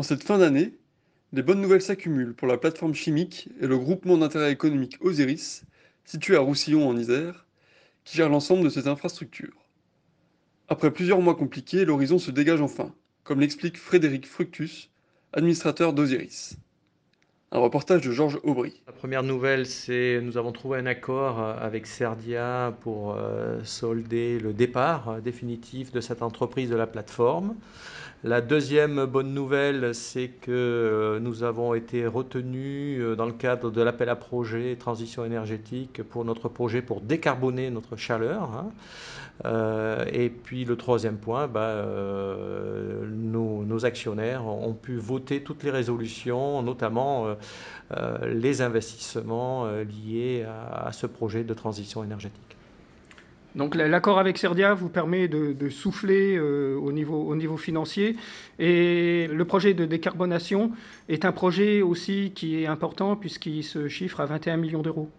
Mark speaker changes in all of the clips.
Speaker 1: En cette fin d'année, des bonnes nouvelles s'accumulent pour la plateforme chimique et le groupement d'intérêt économique Osiris, situé à Roussillon en Isère, qui gère l'ensemble de ces infrastructures. Après plusieurs mois compliqués, l'horizon se dégage enfin, comme l'explique Frédéric Fructus, administrateur d'Osiris. Un reportage de Georges Aubry.
Speaker 2: La première nouvelle, c'est nous avons trouvé un accord avec Cerdia pour euh, solder le départ euh, définitif de cette entreprise de la plateforme. La deuxième bonne nouvelle, c'est que euh, nous avons été retenus dans le cadre de l'appel à projet transition énergétique pour notre projet pour décarboner notre chaleur. Hein. Euh, et puis le troisième point, bah, euh, nos, actionnaires ont pu voter toutes les résolutions, notamment euh, les investissements liés à, ce projet de transition énergétique.
Speaker 3: Donc l'accord avec Cerdia vous permet de, souffler au, niveau, au niveau financier et le projet de décarbonation est un projet aussi qui est important puisqu'il se chiffre à 21 millions d'euros.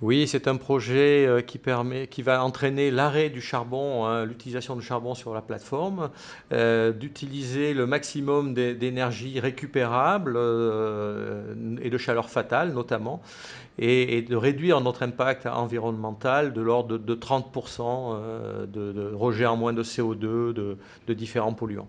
Speaker 2: Oui, c'est un projet euh, qui, permet, qui va entraîner l'arrêt du charbon, hein, l'utilisation du charbon sur la plateforme, euh, d'utiliser le maximum d'énergie récupérable euh, et de chaleur fatale notamment, et, de réduire notre impact environnemental de l'ordre de, de, 30% euh, de, rejet en moins de CO2 de, de différents polluants.